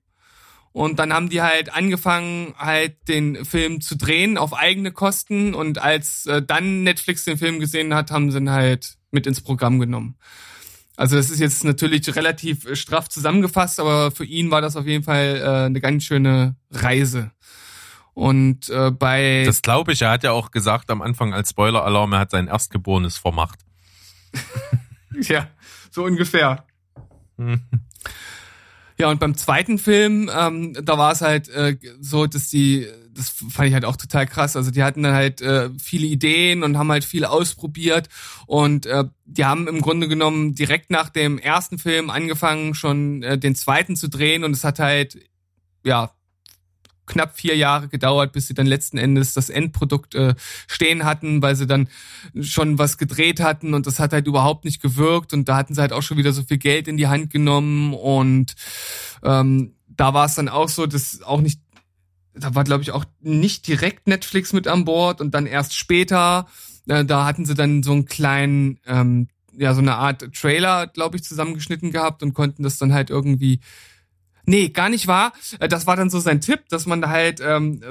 Und dann haben die halt angefangen, halt den Film zu drehen auf eigene Kosten. Und als äh, dann Netflix den Film gesehen hat, haben sie ihn halt mit ins Programm genommen. Also das ist jetzt natürlich relativ äh, straff zusammengefasst, aber für ihn war das auf jeden Fall äh, eine ganz schöne Reise. Und äh, bei Das glaube ich, er hat ja auch gesagt am Anfang als Spoiler-Alarm, er hat sein Erstgeborenes vermacht. (laughs) ja so ungefähr. (laughs) Ja, und beim zweiten Film, ähm, da war es halt äh, so, dass die, das fand ich halt auch total krass. Also die hatten dann halt äh, viele Ideen und haben halt viel ausprobiert und äh, die haben im Grunde genommen direkt nach dem ersten Film angefangen, schon äh, den zweiten zu drehen und es hat halt ja knapp vier Jahre gedauert, bis sie dann letzten Endes das Endprodukt äh, stehen hatten, weil sie dann schon was gedreht hatten und das hat halt überhaupt nicht gewirkt und da hatten sie halt auch schon wieder so viel Geld in die Hand genommen und ähm, da war es dann auch so, dass auch nicht, da war glaube ich auch nicht direkt Netflix mit an Bord und dann erst später, äh, da hatten sie dann so einen kleinen, ähm, ja so eine Art Trailer, glaube ich, zusammengeschnitten gehabt und konnten das dann halt irgendwie Nee, gar nicht wahr. Äh, Das war dann so sein Tipp, dass man halt, ähm,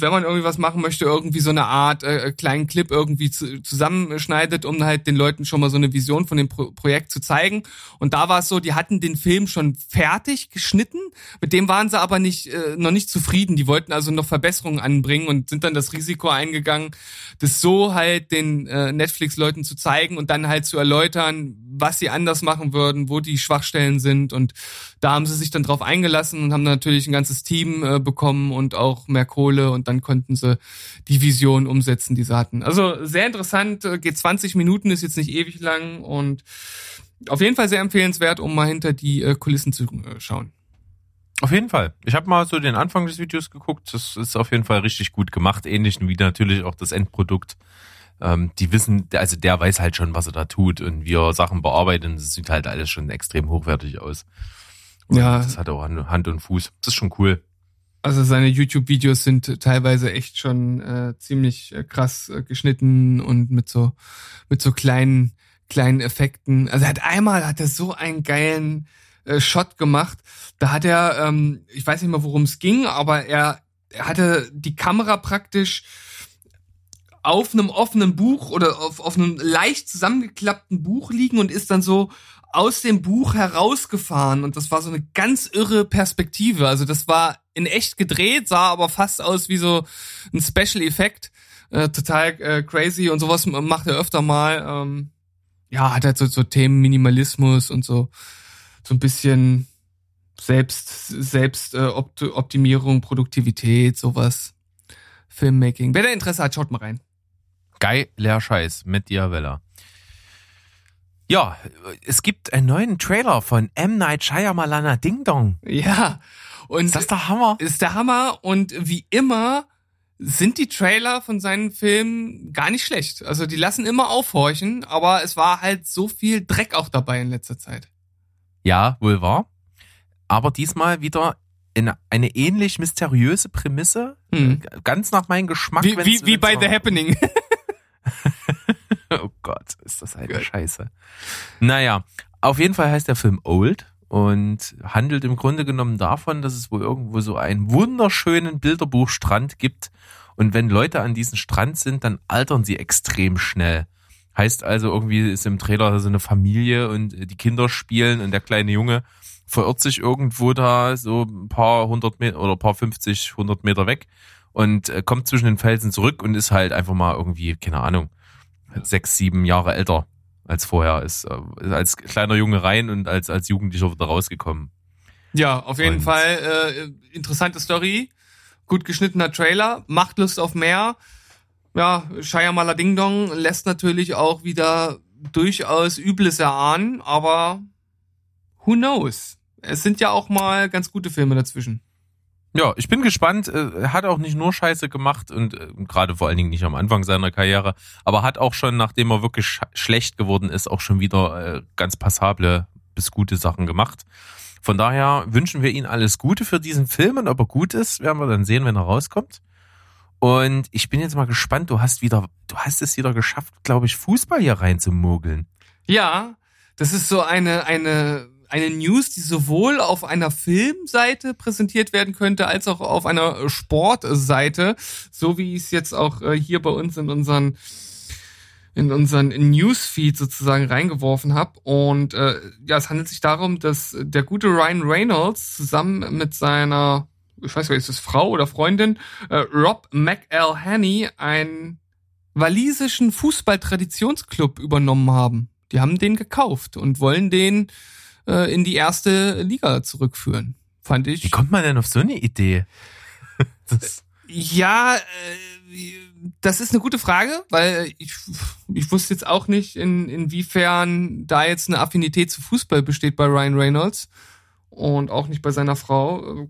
wenn man irgendwie was machen möchte, irgendwie so eine Art äh, kleinen Clip irgendwie zu, zusammenschneidet, um halt den Leuten schon mal so eine Vision von dem Pro Projekt zu zeigen. Und da war es so, die hatten den Film schon fertig geschnitten, mit dem waren sie aber nicht äh, noch nicht zufrieden. Die wollten also noch Verbesserungen anbringen und sind dann das Risiko eingegangen, das so halt den äh, Netflix-Leuten zu zeigen und dann halt zu erläutern, was sie anders machen würden, wo die Schwachstellen sind. Und da haben sie sich dann drauf eingelassen und haben natürlich ein ganzes Team äh, bekommen und auch mehr Kohle und dann konnten sie die Vision umsetzen, die sie hatten. Also sehr interessant, äh, geht 20 Minuten, ist jetzt nicht ewig lang und auf jeden Fall sehr empfehlenswert, um mal hinter die äh, Kulissen zu äh, schauen. Auf jeden Fall. Ich habe mal so den Anfang des Videos geguckt. Das ist auf jeden Fall richtig gut gemacht. Ähnlich wie natürlich auch das Endprodukt. Ähm, die wissen, also der weiß halt schon, was er da tut und wie er Sachen bearbeitet. Das sieht halt alles schon extrem hochwertig aus. Und Ja. Das hat auch Hand und Fuß. Das ist schon cool. Also seine YouTube-Videos sind teilweise echt schon äh, ziemlich äh, krass äh, geschnitten und mit so mit so kleinen kleinen Effekten. Also er hat einmal hat er so einen geilen äh, Shot gemacht. Da hat er, ähm, ich weiß nicht mehr, worum es ging, aber er, er hatte die Kamera praktisch auf einem offenen Buch oder auf, auf einem leicht zusammengeklappten Buch liegen und ist dann so aus dem Buch herausgefahren und das war so eine ganz irre Perspektive. Also das war in echt gedreht, sah aber fast aus wie so ein Special Effekt. Äh, total äh, crazy und sowas macht er öfter mal. Ähm, ja, hat halt so, so Themen Minimalismus und so so ein bisschen Selbst Selbst äh, Opt Optimierung, Produktivität, sowas. Filmmaking. Wer da Interesse hat, schaut mal rein. Geiler Scheiß mit Diavella. Ja, es gibt einen neuen Trailer von M. Night Shyamalan Ding Dong. Ja. Und Ist das der Hammer? ist der Hammer und wie immer sind die Trailer von seinen Filmen gar nicht schlecht. Also die lassen immer aufhorchen, aber es war halt so viel Dreck auch dabei in letzter Zeit. Ja, wohl wahr. Aber diesmal wieder in eine ähnlich mysteriöse Prämisse. Hm. Ganz nach meinem Geschmack. Wie, wie, wie bei The Happening. (laughs) Oh Gott, ist das eine Scheiße. Naja, auf jeden Fall heißt der Film Old und handelt im Grunde genommen davon, dass es wohl irgendwo so einen wunderschönen Bilderbuchstrand gibt. Und wenn Leute an diesem Strand sind, dann altern sie extrem schnell. Heißt also, irgendwie ist im Trailer so eine Familie und die Kinder spielen und der kleine Junge verirrt sich irgendwo da so ein paar hundert Meter oder ein paar 50, 100 Meter weg und äh, kommt zwischen den Felsen zurück und ist halt einfach mal irgendwie, keine Ahnung, sechs, sieben Jahre älter als vorher. Ist, äh, als kleiner Junge rein und als, als Jugendlicher wieder rausgekommen. Ja, auf jeden Und- Fall äh, interessante Story, gut geschnittener Trailer, macht Lust auf mehr. Ja, Shyamala Ding Dong lässt natürlich auch wieder durchaus Übles erahnen, aber who knows? Es sind ja auch mal ganz gute Filme dazwischen. Ja, ich bin gespannt. Äh, Er hat auch nicht nur Scheiße gemacht und äh, gerade vor allen Dingen nicht am Anfang seiner Karriere, aber hat auch schon, nachdem er wirklich sch schlecht geworden ist, auch schon wieder äh, ganz passable bis gute Sachen gemacht. Von daher wünschen wir Ihnen alles Gute für diesen Film und ob er gut ist, werden wir dann sehen, wenn er rauskommt. Und ich bin jetzt mal gespannt. Du hast wieder, du hast es wieder geschafft, glaube ich, Fußball hier reinzumogeln. Ja, das ist so eine, eine, eine News, die sowohl auf einer Filmseite präsentiert werden könnte, als auch auf einer Sportseite, so wie ich es jetzt auch äh, hier bei uns in unseren in unseren Newsfeed sozusagen reingeworfen habe. Und äh, ja, es handelt sich darum, dass der gute Ryan Reynolds zusammen mit seiner, ich weiß nicht, ist es Frau oder Freundin, äh, Rob McElhenney einen walisischen Fußballtraditionsclub übernommen haben. Die haben den gekauft und wollen den äh, in die erste Liga zurückführen. Fand ich. Wie kommt man denn auf so eine Idee? (laughs) Das, Ja, äh, das ist eine gute Frage, weil ich, ich wusste jetzt auch nicht, in, inwiefern da jetzt eine Affinität zu Fußball besteht bei Ryan Reynolds und auch nicht bei seiner Frau.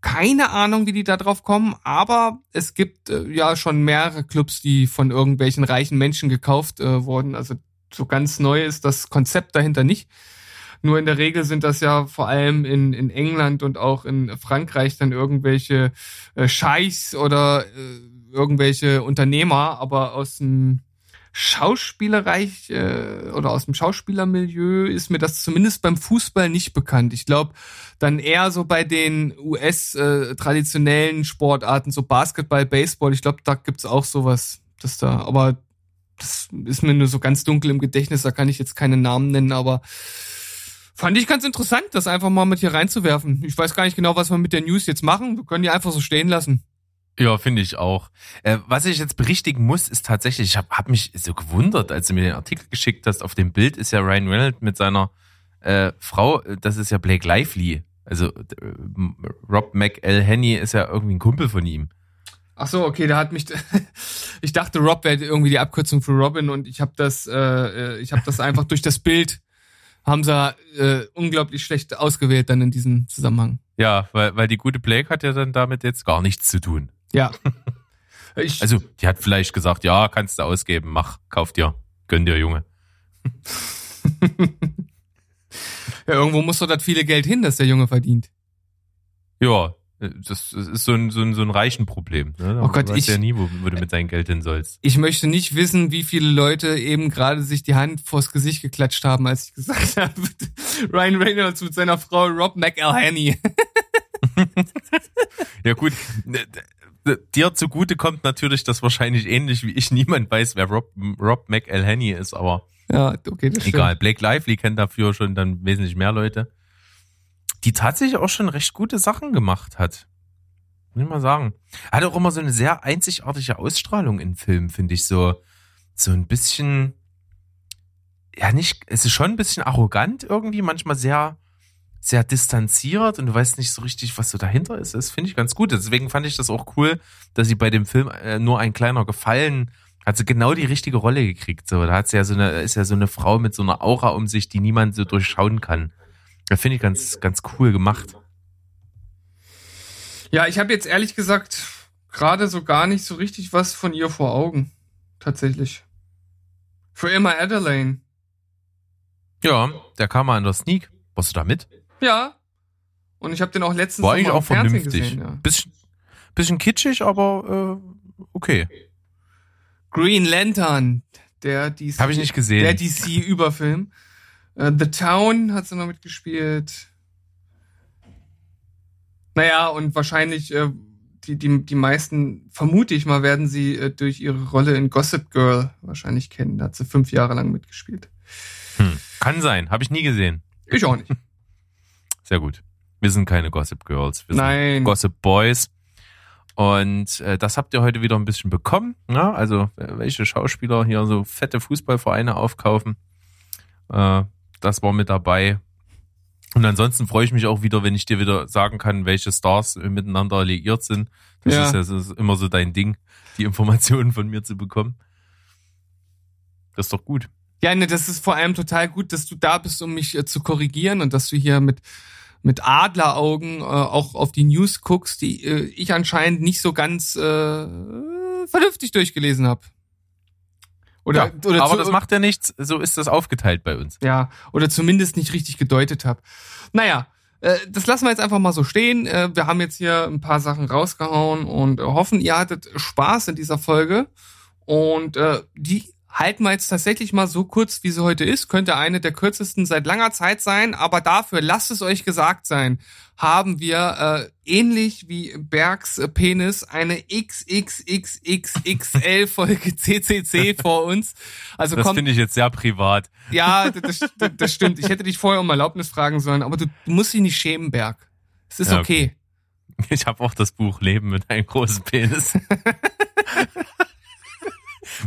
Keine Ahnung, wie die da drauf kommen, aber es gibt äh, ja schon mehrere Clubs, die von irgendwelchen reichen Menschen gekauft äh, wurden. Also so ganz neu ist das Konzept dahinter nicht. Nur in der Regel sind das ja vor allem in, in England und auch in Frankreich dann irgendwelche äh, Scheichs oder äh, irgendwelche Unternehmer, aber aus dem Schauspielerreich äh, oder aus dem Schauspielermilieu ist mir das zumindest beim Fußball nicht bekannt. Ich glaube, dann eher so bei den US-traditionellen Sportarten, so Basketball, Baseball, ich glaube, da gibt's auch sowas, das da, aber das ist mir nur so ganz dunkel im Gedächtnis, da kann ich jetzt keine Namen nennen, aber fand ich ganz interessant, das einfach mal mit hier reinzuwerfen. Ich weiß gar nicht genau, was wir mit der News jetzt machen. Wir können die einfach so stehen lassen. Ja, finde ich auch. Äh, was ich jetzt berichtigen muss, ist tatsächlich, ich habe hab mich so gewundert, als du mir den Artikel geschickt hast. Auf dem Bild ist ja Ryan Reynolds mit seiner äh, Frau, äh, das ist ja Blake Lively. Also äh, Rob McElhenney ist ja irgendwie ein Kumpel von ihm. Ach so, okay, da hat mich. (laughs) ich dachte, Rob wäre irgendwie die Abkürzung für Robin und ich habe das, äh, äh, ich habe das einfach durch das Bild haben sie äh, unglaublich schlecht ausgewählt dann in diesem Zusammenhang. Ja, weil, weil die gute Blake hat ja dann damit jetzt gar nichts zu tun. Ja. (laughs) Ich, Also, die hat vielleicht gesagt, ja, kannst du ausgeben, mach, kauf dir, gönn dir, Junge. (laughs) ja, irgendwo muss doch das viele Geld hin, das der Junge verdient. Ja, das, das ist so ein, so ein, so ein Reichenproblem. Ne? Da Oh Gott, ich- ja nie, wo, wo du mit deinem Geld hin sollst. Ich möchte nicht wissen, wie viele Leute eben gerade sich die Hand vors Gesicht geklatscht haben, als ich gesagt (laughs) habe, Ryan Reynolds mit seiner Frau Rob McElhenney. (laughs) Ja gut, ne, dir zugute kommt natürlich, dass wahrscheinlich ähnlich wie ich niemand weiß, wer Rob, Rob McElhenney ist, aber Ja, okay, das stimmt. egal. Blake Lively kennt dafür schon dann wesentlich mehr Leute, die tatsächlich auch schon recht gute Sachen gemacht hat. Muss ich mal sagen. Hat auch immer so eine sehr einzigartige Ausstrahlung in Filmen, finde ich so, so ein bisschen, ja nicht, es ist schon ein bisschen arrogant irgendwie, manchmal sehr, sehr distanziert und du weißt nicht so richtig, was so dahinter ist. Das finde ich ganz gut. Deswegen fand ich das auch cool, dass sie bei dem Film äh, nur ein kleiner Gefallen hat sie genau die richtige Rolle gekriegt. So, da hat sie ja so eine, ist ja so eine Frau mit so einer Aura um sich, die niemand so durchschauen kann. Das finde ich ganz, ganz cool gemacht. Ja, ich habe jetzt ehrlich gesagt gerade so gar nicht so richtig was von ihr vor Augen. Tatsächlich. Für Emma Adelaine. Ja, der kam mal in der Sneak. Warst du da mit? Ja. Und ich habe den auch letztens War eigentlich auch vernünftig. gesehen. Ja. Bisschen, bisschen kitschig, aber äh, okay. Green Lantern, der DC, Habe ich nicht gesehen. der DC-Überfilm. Äh, The Town hat sie noch mitgespielt. Naja, und wahrscheinlich äh, die, die, die meisten, vermute ich mal, werden sie äh, durch ihre Rolle in Gossip Girl wahrscheinlich kennen. Da hat sie fünf Jahre lang mitgespielt. Hm. Kann sein, habe ich nie gesehen. Ich auch nicht. (laughs) Sehr gut. Wir sind keine Gossip Girls, wir Nein. sind Gossip Boys. Und äh, das habt ihr heute wieder ein bisschen bekommen. Ja? Also welche Schauspieler hier so fette Fußballvereine aufkaufen. Äh, das war mit dabei. Und ansonsten freue ich mich auch wieder, wenn ich dir wieder sagen kann, welche Stars miteinander liiert sind. Das Ja. ist ja ist immer so dein Ding, die Informationen von mir zu bekommen. Das ist doch gut. Ja, ne, das ist vor allem total gut, dass du da bist, um mich äh, zu korrigieren und dass du hier mit mit Adleraugen äh, auch auf die News guckst, die äh, ich anscheinend nicht so ganz äh, vernünftig durchgelesen habe. Oder, ja, oder aber zu, das macht ja nichts. So ist das aufgeteilt bei uns. ja, oder zumindest nicht richtig gedeutet habe. Naja, äh, das lassen wir jetzt einfach mal so stehen. Äh, wir haben jetzt hier ein paar Sachen rausgehauen und äh, hoffen, ihr hattet Spaß in dieser Folge. Und äh, die halten wir jetzt tatsächlich mal so kurz, wie sie heute ist. Könnte eine der kürzesten seit langer Zeit sein, aber dafür, lasst es euch gesagt sein, haben wir äh, ähnlich wie Bergs äh, Penis eine XXXXXL-Folge CCC (laughs) vor uns. Also Das finde ich jetzt sehr privat. ja, das, das, das stimmt. Ich hätte dich vorher um Erlaubnis fragen sollen, aber du, du musst dich nicht schämen, Berg. Es ist Ja, okay. Ich habe auch das Buch Leben mit einem großen Penis. (laughs)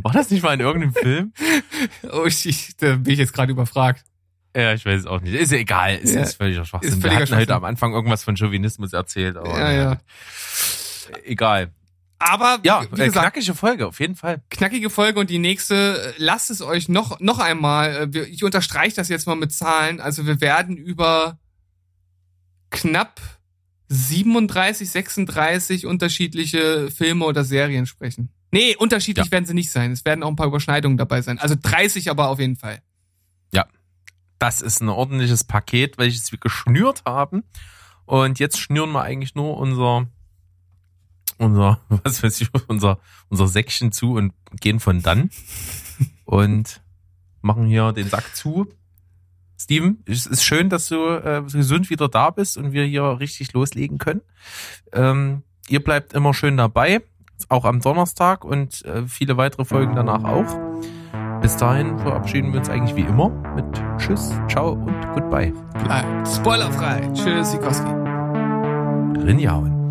War das nicht mal in irgendeinem Film? (laughs) Oh, ich, da bin ich jetzt gerade überfragt. Ja, ich weiß es auch nicht. Ist ja egal. Ist, Ja. ist völliger Schwachsinn. Ist Wir völliger hatten heute Schwachsinn. am Anfang irgendwas von Chauvinismus erzählt. Aber Ja, ja. Egal. Aber Ja, wie äh, gesagt, knackige Folge, auf jeden Fall. knackige Folge und die nächste, äh, lasst es euch noch, noch einmal, äh, wir- ich unterstreiche das jetzt mal mit Zahlen, also wir werden über knapp 37, 36 unterschiedliche Filme oder Serien sprechen. Nee, unterschiedlich Ja. werden sie nicht sein. Es werden auch ein paar Überschneidungen dabei sein. Also 30 aber auf jeden Fall. Das ist ein ordentliches Paket, welches wir geschnürt haben. Und jetzt schnüren wir eigentlich nur unser, unser, (laughs) was weiß ich, unser, unser Säckchen zu und gehen von dann. (laughs) Und machen hier den Sack zu. Steven, es ist schön, dass du äh, gesund wieder da bist und wir hier richtig loslegen können. Ähm, ihr bleibt immer schön dabei, auch am Donnerstag und äh, viele weitere Folgen danach auch. Bis dahin verabschieden wir uns eigentlich wie immer mit Tschüss, Ciao und Goodbye. Spoilerfrei. Tschüss, Sikowski. Rinjauen.